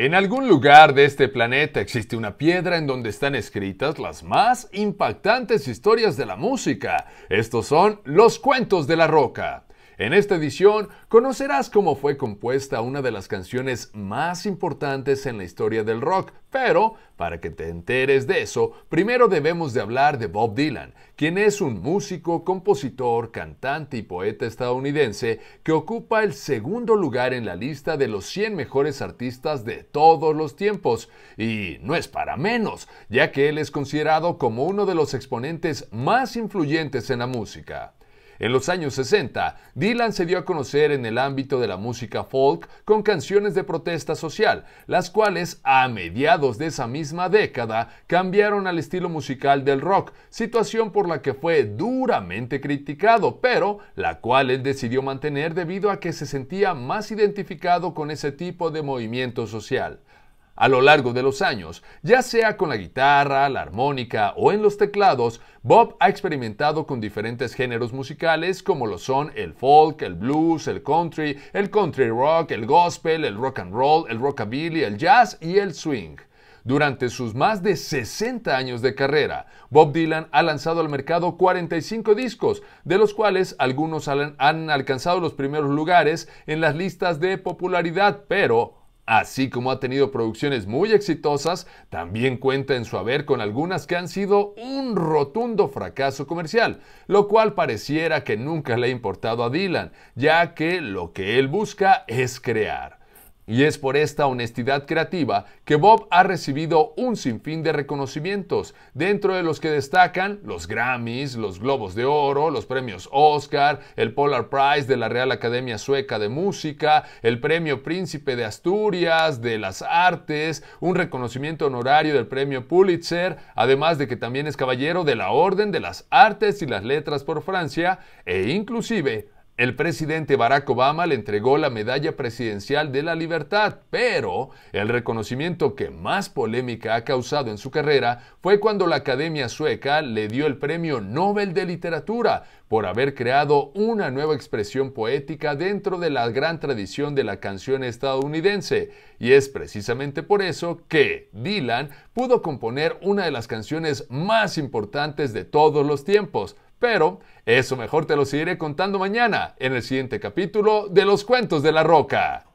En algún lugar de este planeta existe una piedra en donde están escritas las más impactantes historias de la música. Estos son los cuentos de la roca. En esta edición conocerás cómo fue compuesta una de las canciones más importantes en la historia del rock, pero para que te enteres de eso, primero debemos de hablar de Bob Dylan, quien es un músico, compositor, cantante y poeta estadounidense que ocupa el segundo lugar en la lista de los 100 mejores artistas de todos los tiempos. Y no es para menos, ya que él es considerado como uno de los exponentes más influyentes en la música. En los años 60, Dylan se dio a conocer en el ámbito de la música folk con canciones de protesta social, las cuales a mediados de esa misma década cambiaron al estilo musical del rock, situación por la que fue duramente criticado, pero la cual él decidió mantener debido a que se sentía más identificado con ese tipo de movimiento social a lo largo de los años, ya sea con la guitarra, la armónica o en los teclados, Bob ha experimentado con diferentes géneros musicales como lo son el folk, el blues, el country, el country rock, el gospel, el rock and roll, el rockabilly, el jazz y el swing. Durante sus más de 60 años de carrera, Bob Dylan ha lanzado al mercado 45 discos, de los cuales algunos han, alcanzado los primeros lugares en las listas de popularidad, pero Así como ha tenido producciones muy exitosas, también cuenta en su haber con algunas que han sido un rotundo fracaso comercial, lo cual pareciera que nunca le ha importado a Dylan, ya que lo que él busca es crear. Y es por esta honestidad creativa que Bob ha recibido un sinfín de reconocimientos, dentro de los que destacan los Grammys, los Globos de Oro, los premios Oscar, el Polar Prize de la Real Academia Sueca de Música, el Premio Príncipe de Asturias de las Artes, un reconocimiento honorario del Premio Pulitzer, además de que también es caballero de la Orden de las Artes y las Letras por Francia, e inclusive el presidente Barack Obama le entregó la Medalla Presidencial de la Libertad, pero el reconocimiento que más polémica ha causado en su carrera fue cuando la Academia Sueca le dio el Premio Nobel de Literatura por haber creado una nueva expresión poética dentro de la gran tradición de la canción estadounidense. Y es precisamente por eso que Dylan pudo componer una de las canciones más importantes de todos los tiempos, pero eso mejor te lo seguiré contando mañana en el siguiente capítulo de Los Cuentos de la Roca.